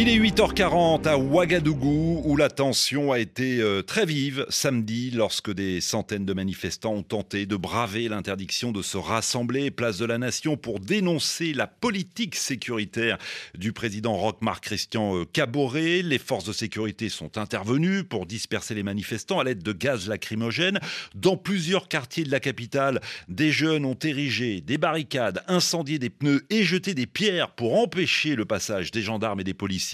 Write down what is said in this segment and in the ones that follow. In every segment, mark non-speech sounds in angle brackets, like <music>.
Il est 8h40 à Ouagadougou où la tension a été euh, très vive samedi lorsque des centaines de manifestants ont tenté de braver l'interdiction de se rassembler place de la nation pour dénoncer la politique sécuritaire du président Roch-Marc Christian euh, Caboret. Les forces de sécurité sont intervenues pour disperser les manifestants à l'aide de gaz lacrymogène. Dans plusieurs quartiers de la capitale, des jeunes ont érigé des barricades, incendié des pneus et jeté des pierres pour empêcher le passage des gendarmes et des policiers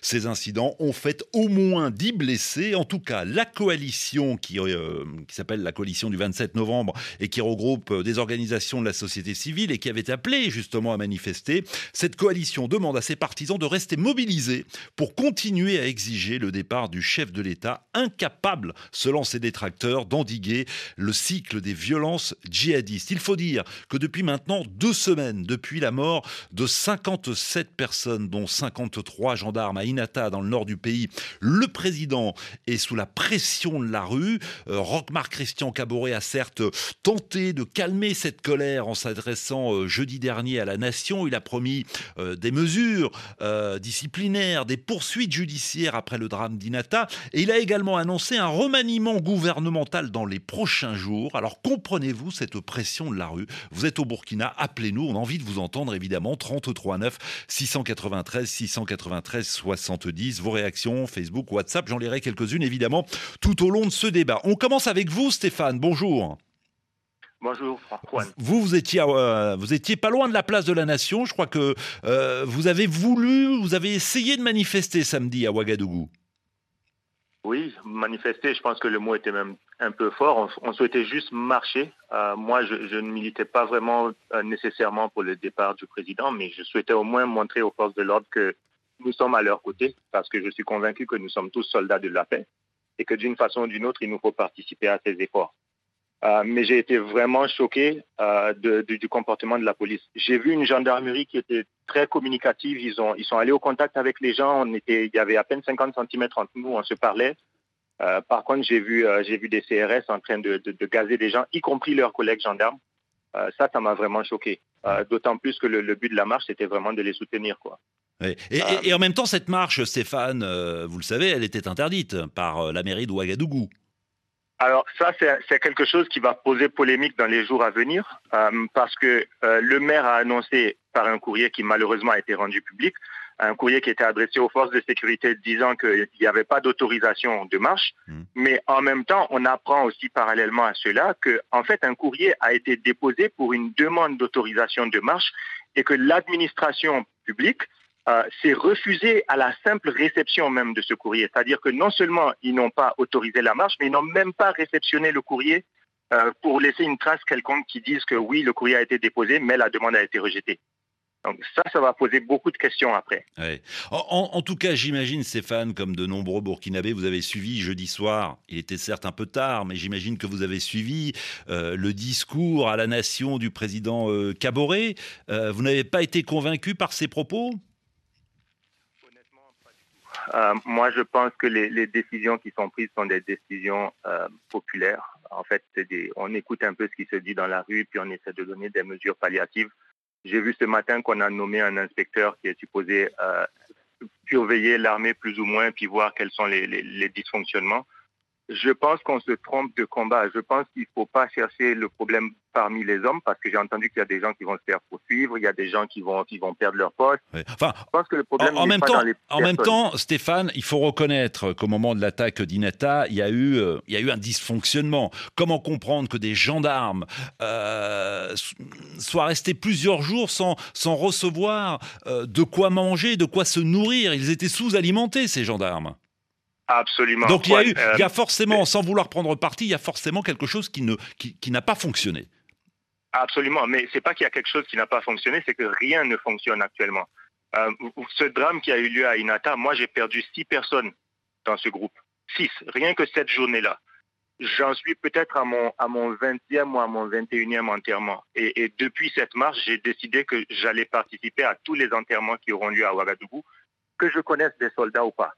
ces incidents ont fait au moins 10 blessés. En tout cas, la coalition qui, euh, qui s'appelle la coalition du 27 novembre et qui regroupe euh, des organisations de la société civile et qui avait appelé justement à manifester, cette coalition demande à ses partisans de rester mobilisés pour continuer à exiger le départ du chef de l'État, incapable, selon ses détracteurs, d'endiguer le cycle des violences djihadistes. Il faut dire que depuis maintenant deux semaines, depuis la mort de 57 personnes, dont 53 gendarmes à Inata, dans le nord du pays. Le président est sous la pression de la rue. Euh, Christian Caboret a certes tenté de calmer cette colère en s'adressant euh, jeudi dernier à la nation. Il a promis euh, des mesures disciplinaires, des poursuites judiciaires après le drame d'Inata. Et il a également annoncé un remaniement gouvernemental dans les prochains jours. Alors comprenez-vous cette pression de la rue? Vous êtes au Burkina, appelez-nous. On a envie de vous entendre évidemment. 33 9 693 693 93 70. Vos réactions, Facebook, WhatsApp, j'en lirai quelques-unes évidemment tout au long de ce débat. On commence avec vous, Stéphane. Bonjour. Bonjour, François. Vous, vous étiez, euh, vous étiez pas loin de la place de la Nation. Je crois que euh, vous avez voulu, vous avez essayé de manifester samedi à Ouagadougou. Oui, manifester, je pense que le mot était même un peu fort. On, souhaitait juste marcher. Euh, moi, je, je, ne militais pas vraiment nécessairement pour le départ du président, mais je souhaitais au moins montrer aux forces de l'ordre que nous sommes à leur côté parce que je suis convaincu que nous sommes tous soldats de la paix et que d'une façon ou d'une autre, il nous faut participer à ces efforts. Euh, mais j'ai été vraiment choqué euh, du comportement de la police. J'ai vu une gendarmerie qui était très communicative. Ils, ont, ils sont allés au contact avec les gens. Il y avait à peine 50 cm entre nous. On se parlait. Euh, par contre, j'ai vu, vu des CRS en train de, de, gazer des gens, y compris leurs collègues gendarmes. ça, ça m'a vraiment choqué. D'autant plus que le, le, but de la marche, c'était vraiment de les soutenir. Quoi. Et, en même temps, cette marche, Stéphane, euh, vous le savez, elle était interdite par euh, la mairie de Ouagadougou. Alors ça, c'est quelque chose qui va poser polémique dans les jours à venir, euh, parce que le maire a annoncé par un courrier qui malheureusement a été rendu public, un courrier qui était adressé aux forces de sécurité disant qu'il n'y avait pas d'autorisation de marche, mmh. mais en même temps, on apprend aussi parallèlement à cela que, en fait, un courrier a été déposé pour une demande d'autorisation de marche et que l'administration publique euh, c'est refusé à la simple réception même de ce courrier. C'est-à-dire que non seulement ils n'ont pas autorisé la marche, mais ils n'ont même pas réceptionné le courrier euh, pour laisser une trace quelconque qui dise que oui, le courrier a été déposé, mais la demande a été rejetée. Donc ça, ça va poser beaucoup de questions après. En, tout cas, j'imagine, Stéphane, comme de nombreux Burkinabés, vous avez suivi jeudi soir, il était certes un peu tard, mais j'imagine que vous avez suivi euh, le discours à la nation du président euh, Caboret. vous n'avez pas été convaincu par ses propos? Euh, moi, je pense que les, décisions qui sont prises sont des décisions euh, populaires. En fait, on écoute un peu ce qui se dit dans la rue, puis on essaie de donner des mesures palliatives. J'ai vu ce matin qu'on a nommé un inspecteur qui est supposé euh, surveiller l'armée plus ou moins, puis voir quels sont les dysfonctionnements. Je pense qu'on se trompe de combat. Je pense qu'il ne faut pas chercher le problème parmi les hommes parce que j'ai entendu qu'il y a des gens qui vont se faire poursuivre, il y a des gens qui vont, qui vont perdre leur poste. Enfin, je pense que le problème en, même temps, en même temps, Stéphane, il faut reconnaître qu'au moment de l'attaque d'Inata, il y a eu, euh, il y a eu un dysfonctionnement. Comment comprendre que des gendarmes euh, soient restés plusieurs jours sans, sans recevoir euh, de quoi manger, de quoi se nourrir? Ils étaient sous-alimentés, ces gendarmes. Absolument. Donc il y, a eu, il y a forcément, sans vouloir prendre parti, il y a forcément quelque chose qui n'a qui, qui pas fonctionné. Absolument, mais c'est pas qu'il y a quelque chose qui n'a pas fonctionné, c'est que rien ne fonctionne actuellement. Euh, ce drame qui a eu lieu à Inata, moi j'ai perdu six personnes dans ce groupe. Six, rien que cette journée-là. J'en suis peut-être à mon, à mon 20e ou à mon 21e enterrement. Et, et depuis cette marche, j'ai décidé que j'allais participer à tous les enterrements qui auront lieu à Ouagadougou, que je connaisse des soldats ou pas.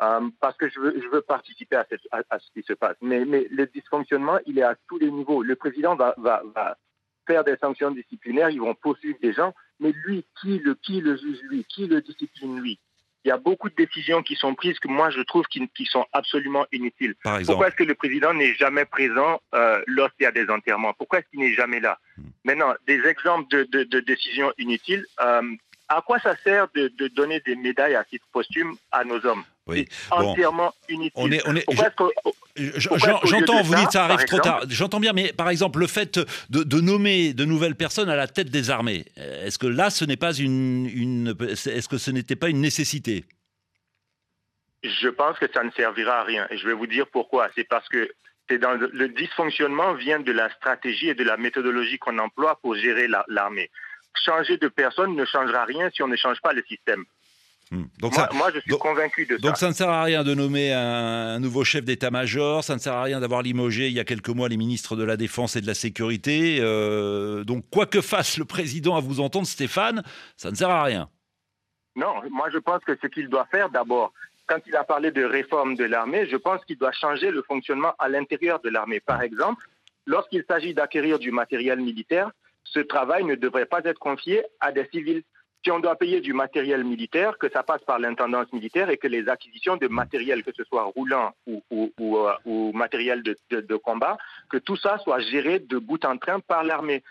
Euh, parce que je veux, je veux participer à, cette, à, ce qui se passe. Mais, mais le dysfonctionnement, il est à tous les niveaux. Le président va, va, va faire des sanctions disciplinaires, ils vont poursuivre des gens, mais lui, qui le, qui le juge lui Qui le discipline lui? Il y a beaucoup de décisions qui sont prises que moi je trouve qui, sont absolument inutiles. Pourquoi est-ce que le président n'est jamais présent euh, lorsqu'il y a des enterrements? Pourquoi est-ce qu'il n'est jamais là? Hmm. Maintenant, des exemples de, décisions inutiles. Euh, à quoi ça sert de, donner des médailles à titre posthume à nos hommes oui. entièrement inutile. On est, on est, J'entends, vous dites ça arrive trop tard. J'entends bien, mais par exemple, le fait de, nommer de nouvelles personnes à la tête des armées, est-ce que là, ce n'est pas une, une est-ce que ce n'était pas une nécessité? Je pense que ça ne servira à rien. Et je vais vous dire pourquoi. C'est parce que c'est dans le, dysfonctionnement vient de la stratégie et de la méthodologie qu'on emploie pour gérer l'armée. Changer de personne ne changera rien si on ne change pas le système. Hmm. Donc moi, je suis convaincu de ça. Donc ça ne sert à rien de nommer un, nouveau chef d'état-major, ça ne sert à rien d'avoir limogé il y a quelques mois les ministres de la Défense et de la Sécurité. Euh, donc quoi que fasse le président à vous entendre, Stéphane, ça ne sert à rien. Non, moi je pense que ce qu'il doit faire d'abord, quand il a parlé de réforme de l'armée, je pense qu'il doit changer le fonctionnement à l'intérieur de l'armée. Par exemple, lorsqu'il s'agit d'acquérir du matériel militaire, ce travail ne devrait pas être confié à des civils si on doit payer du matériel militaire, que ça passe par l'intendance militaire et que les acquisitions de matériel, que ce soit roulant ou, ou, euh, matériel de, combat, que tout ça soit géré de bout en train par l'armée.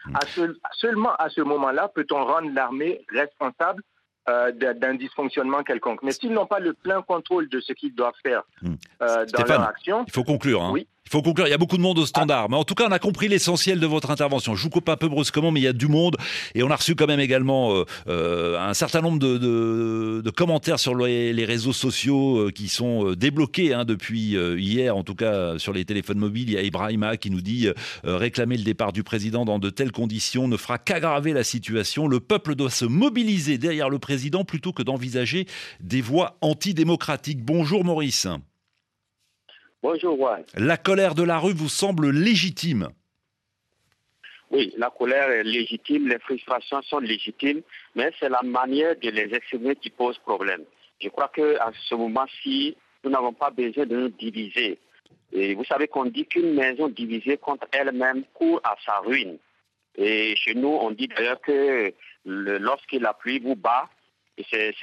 seulement à ce moment-là peut-on rendre l'armée responsable euh, d'un dysfonctionnement quelconque. Mais s'ils n'ont pas le plein contrôle de ce qu'ils doivent faire hmm. euh, dans leur action... Il faut conclure. Hein. Oui. Il faut conclure, il y a beaucoup de monde au standard. Mais en tout cas, on a compris l'essentiel de votre intervention. Je vous coupe un peu brusquement, mais il y a du monde. Et on a reçu quand même également euh, euh, un certain nombre de, commentaires sur les, les, réseaux sociaux euh, qui sont débloqués hein, depuis hier, en tout cas sur les téléphones mobiles. Il y a Ibrahima qui nous dit réclamer le départ du président dans de telles conditions ne fera qu'aggraver la situation. Le peuple doit se mobiliser derrière le président plutôt que d'envisager des voies antidémocratiques. Bonjour Maurice. Bonjour, Juan. La colère de la rue vous semble légitime Oui, la colère est légitime, les frustrations sont légitimes, mais c'est la manière de les exprimer qui pose problème. Je crois qu'à ce moment-ci, nous n'avons pas besoin de nous diviser. Et vous savez qu'on dit qu'une maison divisée contre elle-même court à sa ruine. Et chez nous, on dit d'ailleurs que lorsque la pluie vous bat, c'est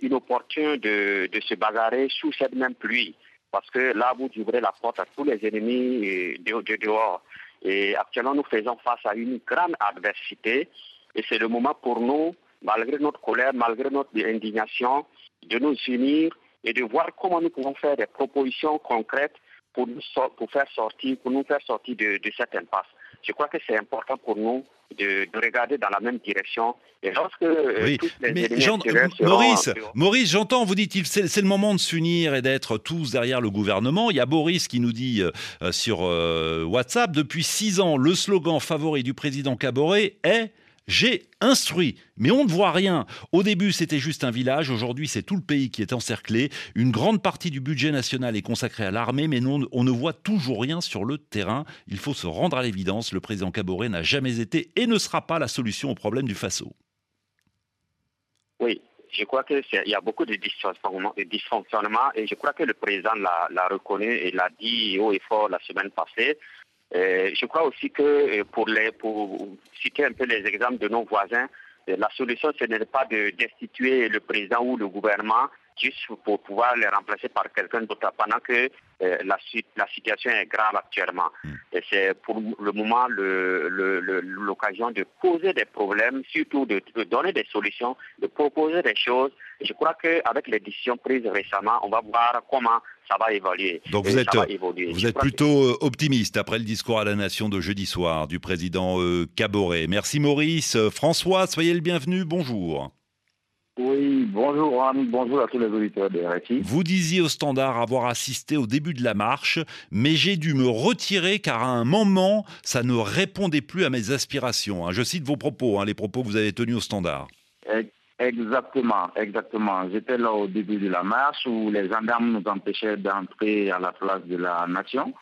inopportun de, de se bagarrer sous cette même pluie parce que là, vous ouvrez la porte à tous les ennemis de, dehors. Et actuellement, nous faisons face à une grande adversité. Et c'est le moment pour nous, malgré notre colère, malgré notre indignation, de nous unir et de voir comment nous pouvons faire des propositions concrètes pour nous, faire sortir, pour nous faire sortir de, de cette impasse. Je crois que c'est important pour nous de, regarder dans la même direction. Et lorsque euh, oui. mais Maurice, Maurice, j'entends, vous dites, c'est le moment de s'unir et d'être tous derrière le gouvernement. Il y a Boris qui nous dit euh, sur euh, WhatsApp, depuis six ans, le slogan favori du président Caboret est j'ai instruit, mais on ne voit rien. Au début, c'était juste un village. Aujourd'hui, c'est tout le pays qui est encerclé. Une grande partie du budget national est consacrée à l'armée, mais on ne voit toujours rien sur le terrain. Il faut se rendre à l'évidence. Le président Caboret n'a jamais été et ne sera pas la solution au problème du Faso. Oui, je crois qu'il y a beaucoup de dysfonctionnements et je crois que le président l'a reconnu et l'a dit haut et fort la semaine passée. Euh, je crois aussi que euh, pour, les, pour citer un peu les exemples de nos voisins, euh, la solution, ce n'est pas de destituer le président ou le gouvernement juste pour pouvoir les remplacer par quelqu'un d'autre pendant que la, la, situation est grave actuellement. Et c'est pour le moment l'occasion de poser des problèmes, surtout de, de, donner des solutions, de proposer des choses. Et je crois qu'avec les décisions prises récemment, on va voir comment ça va évoluer. Donc vous êtes, vous êtes plutôt euh, optimiste après le discours à la nation de jeudi soir du président euh, Caboret. Merci Maurice. Euh, François, soyez le bienvenu. Bonjour. Oui, bonjour bonjour à tous les auditeurs de RFI. Vous disiez au standard avoir assisté au début de la marche, mais j'ai dû me retirer car à un moment, ça ne répondait plus à mes aspirations. Hein. Je cite vos propos, hein, les propos que vous avez tenus au standard. Exactement, exactement. J'étais là au début de la marche où les gendarmes nous empêchaient d'entrer à la place de la nation.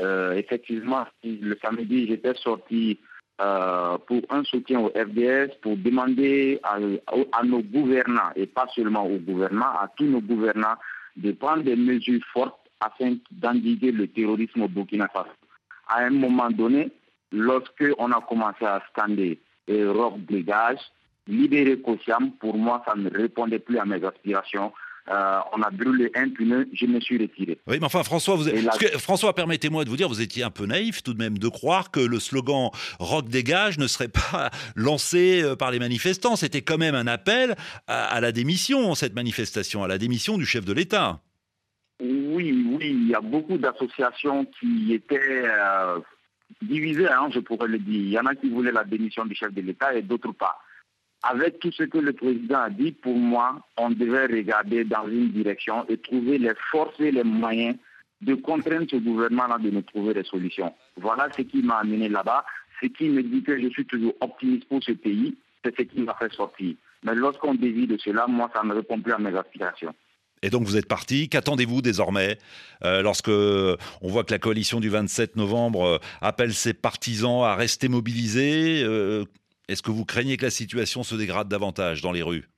Euh, effectivement, le samedi, j'étais sorti euh, pour un soutien au FDS, pour demander à, nos gouvernants, et pas seulement aux gouvernants, à tous nos gouvernants, de prendre des mesures fortes afin d'endiguer le terrorisme au Burkina Faso. À un moment donné, lorsque on a commencé à scander Europe dégage, libérer Kosiam, pour moi, ça ne répondait plus à mes aspirations. Euh, on a brûlé un pneu, je me suis retiré. Oui, mais enfin, François, vous François, permettez-moi de vous dire, vous étiez un peu naïf tout de même de croire que le slogan Rock dégage ne serait pas <laughs> lancé euh, par les manifestants. C'était quand même un appel à, la démission, cette manifestation, à la démission du chef de l'État. Oui, oui, il y a beaucoup d'associations qui étaient euh, divisées, hein, je pourrais le dire. Il y en a qui voulaient la démission du chef de l'État et d'autres pas avec tout ce que le président a dit, pour moi, on devait regarder dans une direction et trouver les forces et les moyens de contraindre ce gouvernement-là de nous trouver des solutions. Voilà ce qui m'a amené là-bas. Ce qui me dit que je suis toujours optimiste pour ce pays, c'est ce qui m'a fait sortir. Mais lorsqu'on dévie de cela, moi, ça ne répond plus à mes aspirations. Et donc vous êtes parti. Qu'attendez-vous désormais euh, lorsque on voit que la coalition du 27 novembre euh, appelle ses partisans à rester mobilisés euh, est-ce que vous craignez que la situation se dégrade davantage dans les rues?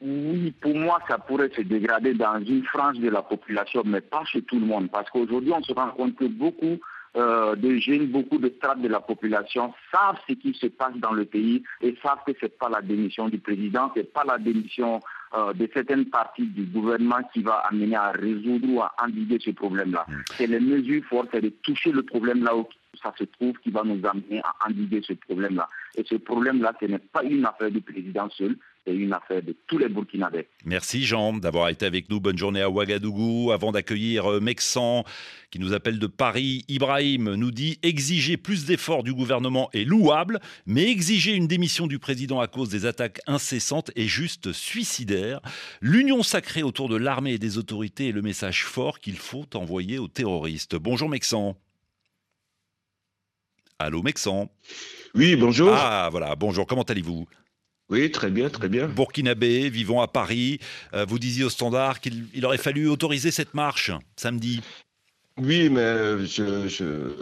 Oui, pour moi, ça pourrait se dégrader dans une frange de la population, mais pas chez tout le monde. Parce qu'aujourd'hui, on se rend compte que beaucoup euh, de jeunes, beaucoup de strates de la population savent ce qui se passe dans le pays et savent que ce n'est pas la démission du président, ce n'est pas la démission euh, de certaines parties du gouvernement qui va amener à résoudre ou à endiguer ce problème-là. Hmm. C'est les mesures fortes, c'est de toucher le problème là où ça se trouve qui va nous amener à endiguer ce problème-là. Et ce problème-là, ce n'est pas une affaire du président seul, c'est une affaire de tous les Burkinabés. Merci Jean d'avoir été avec nous. Bonne journée à Ouagadougou. Avant d'accueillir euh, Mexan, qui nous appelle de Paris, Ibrahim nous dit exiger plus d'efforts du gouvernement est louable, mais exiger une démission du président à cause des attaques incessantes est juste suicidaire. L'union sacrée autour de l'armée et des autorités est le message fort qu'il faut envoyer aux terroristes. Bonjour Mexan. Allô Mexan. Oui, bonjour. Ah voilà, bonjour, comment allez-vous? Oui, très bien, très bien. Burkinabé, vivant à Paris. Euh, vous disiez au standard qu'il aurait fallu autoriser cette marche samedi. Oui, mais je,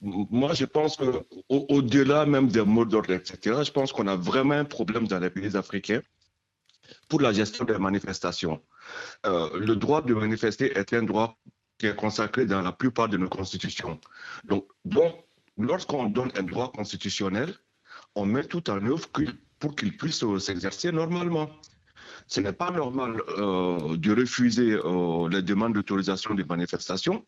moi, je pense qu'au-delà même des mots d'ordre, etc., je pense qu'on a vraiment un problème dans les pays africains pour la gestion des manifestations. Euh, le droit de manifester est un droit qui est consacré dans la plupart de nos constitutions. Donc, donc lorsqu'on donne un droit constitutionnel, on met tout en œuvre pour qu'il puisse euh, s'exercer normalement. Ce n'est pas normal euh, de refuser euh, les demandes d'autorisation de manifestation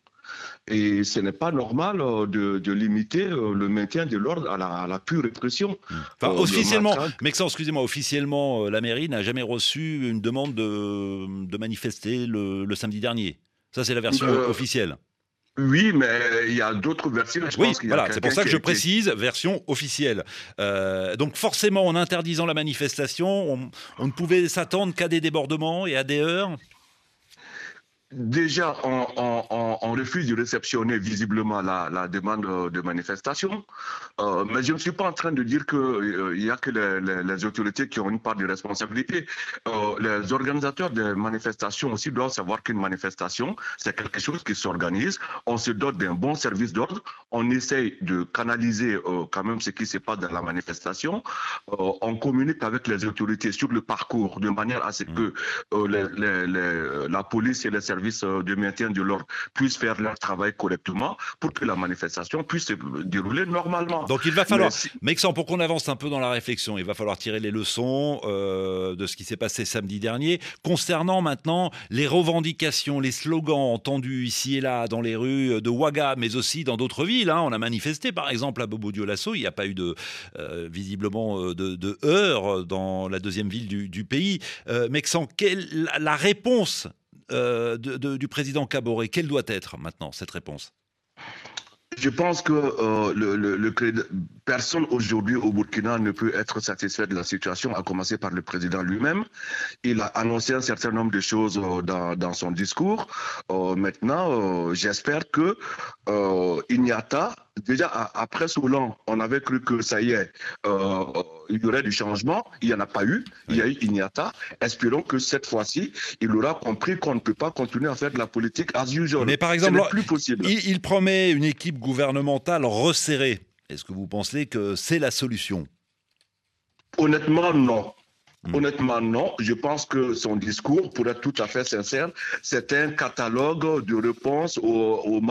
et ce n'est pas normal de, limiter le maintien de l'ordre à la, pure répression. Enfin, officiellement, mais excusez-moi, officiellement, la mairie n'a jamais reçu une demande de, manifester le, le, samedi dernier. Ça, c'est la version officielle. Oui, mais il y a d'autres versions. oui, voilà, c'est pour ça que je précise version officielle. Euh, donc forcément, en interdisant la manifestation, on, on ne pouvait s'attendre qu'à des débordements et à des heurts Déjà, on, refuse de réceptionner visiblement la, demande de manifestation, euh, mais je ne suis pas en train de dire qu'il euh, n'y a que les, autorités qui ont une part de responsabilité. Euh, les organisateurs des manifestations aussi doivent savoir qu'une manifestation, c'est quelque chose qui s'organise. On se dote d'un bon service d'ordre, on essaye de canaliser quand même ce qui se passe dans la manifestation, on communique avec les autorités sur le parcours de manière à ce mmh. que la police et les services services euh, de maintien de l'ordre puissent faire leur travail correctement pour que la manifestation puisse se dérouler normalement. Donc il va falloir, mais pour qu'on avance un peu dans la réflexion, il va falloir tirer les leçons euh, de ce qui s'est passé samedi dernier. Concernant maintenant les revendications, les slogans entendus ici et là dans les rues de Ouaga, mais aussi dans d'autres villes. Hein. On a manifesté par exemple à Bobo Dioulasso, il n'y a pas eu de, euh, visiblement de, de heurts dans la deuxième ville du, pays. Euh, Mexan, quelle, la réponse euh, du président Caboret Quelle doit être maintenant cette réponse? Je pense que euh, personne aujourd'hui au Burkina ne peut être satisfait de la situation, à commencer par le président lui-même. Il a annoncé un certain nombre de choses euh, dans, son discours. maintenant, j'espère que Ignata déjà après Soulan, on avait cru que ça y est, euh, il y aurait du changement. Il n'y en a pas eu. Il y a eu Ignata. Espérons que cette fois-ci, il aura compris qu'on ne peut pas continuer à faire de la politique as usual. Mais par exemple, plus possible. Il, promet une équipe gouvernementale resserrée. Est-ce que vous pensez que c'est la solution? Honnêtement, non. Hmm. Honnêtement, non. Je pense que son discours, pour être tout à fait sincère, c'est un catalogue de réponses aux,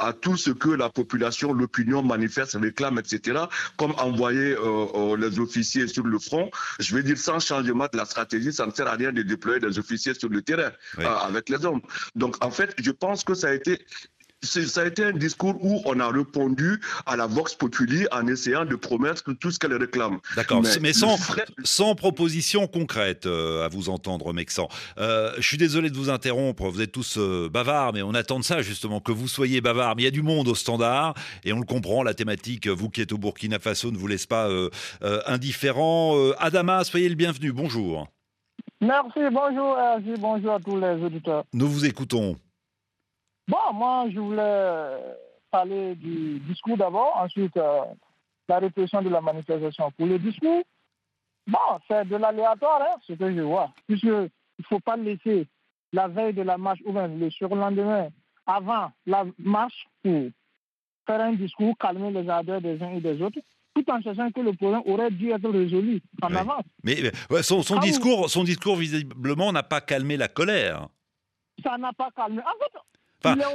à tout ce que la population, l'opinion manifeste, réclame, etc. Comme envoyer euh, euh, les officiers sur le front. Je veux dire, sans changement de la stratégie, ça ne sert à rien de déployer des officiers sur le terrain euh, avec les hommes. Donc, en fait, je pense que ça a été ça a été un discours où on a répondu à la Vox Populi en essayant de promettre tout ce qu'elle réclame. D'accord, mais, sans, sans proposition concrète, euh, à vous entendre, Mexan. Euh, je suis désolé de vous interrompre, vous êtes tous euh, bavards, mais on attend de ça justement, que vous soyez bavards. Mais il y a du monde au standard, et on le comprend, la thématique, vous qui êtes au Burkina Faso, ne vous laisse pas indifférent. Adama, soyez le bienvenu, bonjour. Merci, bonjour, bonjour à tous les auditeurs. Nous vous écoutons. Bon, moi, je voulais parler du discours d'abord, ensuite euh, la répression de la manifestation. Pour le discours, bon, c'est de l'aléatoire, hein, ce que je vois, puisqu'il ne faut pas laisser la veille de la marche ou même le surlendemain avant la marche pour faire un discours, calmer les ardeurs des uns et des autres, tout en sachant que le problème aurait dû être résolu en avance. Mais son, son discours, son discours, visiblement, n'a pas calmé la colère. Ça n'a pas calmé. En fait,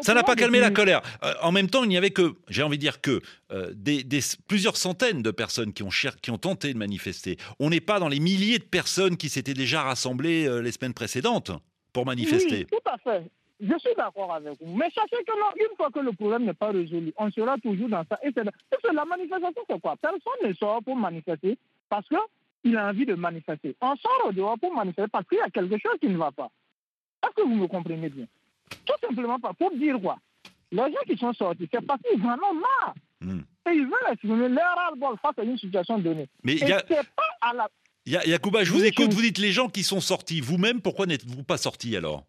ça n'a pas calmé la colère. Euh, en même temps, il n'y avait que, j'ai envie de dire que, euh, des, plusieurs centaines de personnes qui ont, qui ont tenté de manifester. On n'est pas dans les milliers de personnes qui s'étaient déjà rassemblées euh, les semaines précédentes pour manifester. Oui, tout à fait. Je suis d'accord avec vous. Mais sachez que non, une fois que le problème n'est pas résolu, on sera toujours dans ça. Et c'est la manifestation, c'est quoi? Personne ne sort pour manifester parce qu'il a envie de manifester. On sort au dehors pour manifester parce qu'il y a quelque chose qui ne va pas. Est-ce que vous me comprenez bien? Tout simplement pas pour dire quoi? Les gens qui sont sortis, c'est parce qu'ils en ont marre. Hmm. Et ils veulent exprimer leur ras-le-bol face à une situation donnée. Mais il y a... pas à la... Yacouba, je vous écoute, vous dites les gens qui sont sortis. Vous-même, pourquoi n'êtes-vous pas sortis alors?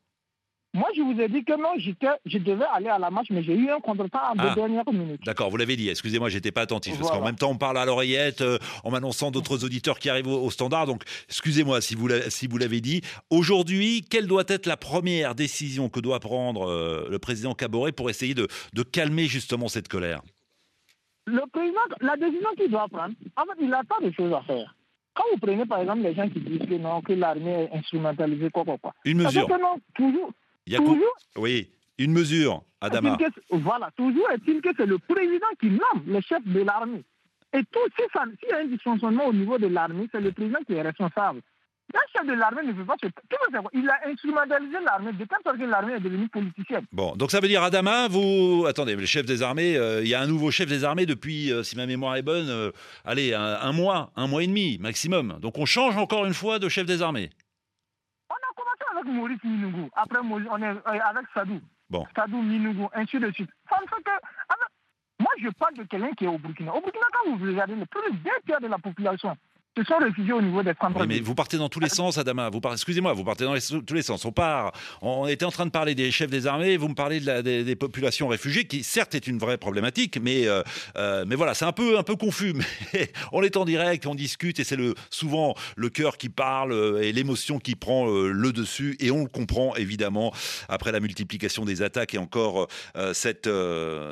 Moi, je vous ai dit que non, je devais aller à la marche, mais j'ai eu un contretemps en ah, dernière minute. D'accord, vous l'avez dit. Excusez-moi, j'étais pas attentif. Parce qu'en même temps, on parle à l'oreillette euh, en m'annonçant d'autres auditeurs qui arrivent au, standard. Donc, excusez-moi si vous l'avez dit. Aujourd'hui, quelle doit être la première décision que doit prendre euh, le président Caboret pour essayer de, calmer justement cette colère? Le président, la décision qu'il doit prendre, en fait, il a pas de choses à faire. Quand vous prenez par exemple les gens qui disent que non, que l'armée est instrumentalisée, quoi, quoi, quoi. Une mesure. Que non, toujours, Toujours, oui, une mesure, Adama. Voilà, toujours est-il que c'est le président qui nomme le chef de l'armée. Et tout, s'il y a un dysfonctionnement au niveau de l'armée, c'est le président qui est responsable. Un chef de l'armée ne veut pas se... Il a instrumentalisé l'armée de telle sorte que l'armée est devenue politicienne. Bon, donc ça veut dire, Adama, vous... Attendez, le chef des armées, euh, il y a un nouveau chef des armées depuis, euh, si ma mémoire est bonne, euh, allez, un, mois, un mois et demi maximum. Donc on change encore une fois de chef des armées avec Maurice Minougou, après on est euh, avec Sadou. Bon. Sadou, Minougou, ainsi de suite. Ça me fait que. moi, je parle de quelqu'un qui est au Burkina. Au Burkina, quand vous regardez, le plus deux tiers de la population se sont réfugiés au niveau des centres. mais vous partez dans tous les sens, Adama. Vous excusez-moi, vous partez dans tous les sens. On part. On était en train de parler des chefs des armées. Vous me parlez de la, des, populations réfugiées, qui certes est une vraie problématique, mais euh, euh, mais voilà, c'est un peu un peu confus. <laughs> Mais on est en direct, on discute, et c'est le souvent le cœur qui parle euh, et l'émotion qui prend le dessus, et on le comprend évidemment après la multiplication des attaques et encore cette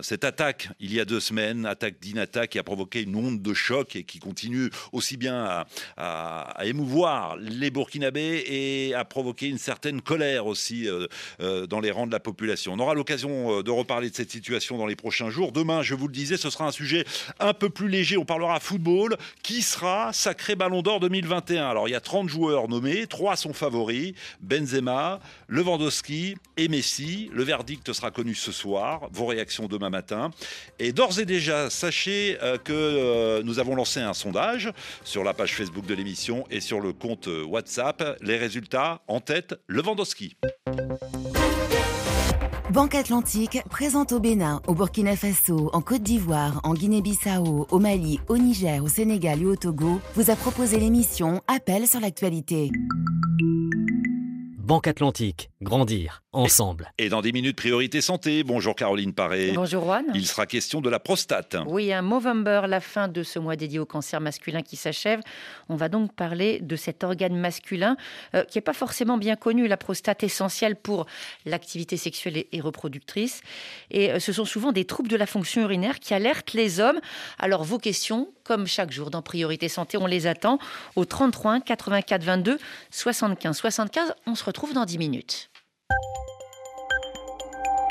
cette attaque il y a deux semaines, attaque d'Inata qui a provoqué une onde de choc et qui continue aussi bien à, émouvoir les Burkinabés et à provoquer une certaine colère aussi euh, euh, dans les rangs de la population. On aura l'occasion euh, de reparler de cette situation dans les prochains jours. Demain, je vous le disais, ce sera un sujet un peu plus léger. On parlera football. Qui sera sacré Ballon d'Or 2021 Alors, il y a 30 joueurs nommés. Trois sont favoris Benzema, Lewandowski et Messi. Le verdict sera connu ce soir. Vos réactions demain matin. Et d'ores et déjà, sachez que nous avons lancé un sondage sur la page Facebook de l'émission et sur le compte WhatsApp. Les résultats en tête, Lewandowski. Banque Atlantique présente au Bénin, au Burkina Faso, en Côte d'Ivoire, en Guinée-Bissau, au Mali, au Niger, au Sénégal et au Togo, vous a proposé l'émission Appel sur l'actualité. Banque Atlantique, grandir ensemble. Et dans 10 minutes, priorité santé. Bonjour Caroline Paré. Bonjour Juan. Il sera question de la prostate. Oui, un Movember, la fin de ce mois dédié au cancer masculin qui s'achève. On va donc parler de cet organe masculin euh, qui n'est pas forcément bien connu, la prostate essentielle pour l'activité sexuelle et, reproductrice. Et euh, ce sont souvent des troubles de la fonction urinaire qui alertent les hommes. Alors vos questions, comme chaque jour dans Priorité Santé. On les attend au 33 84 22 75 75. On se retrouve dans 10 minutes.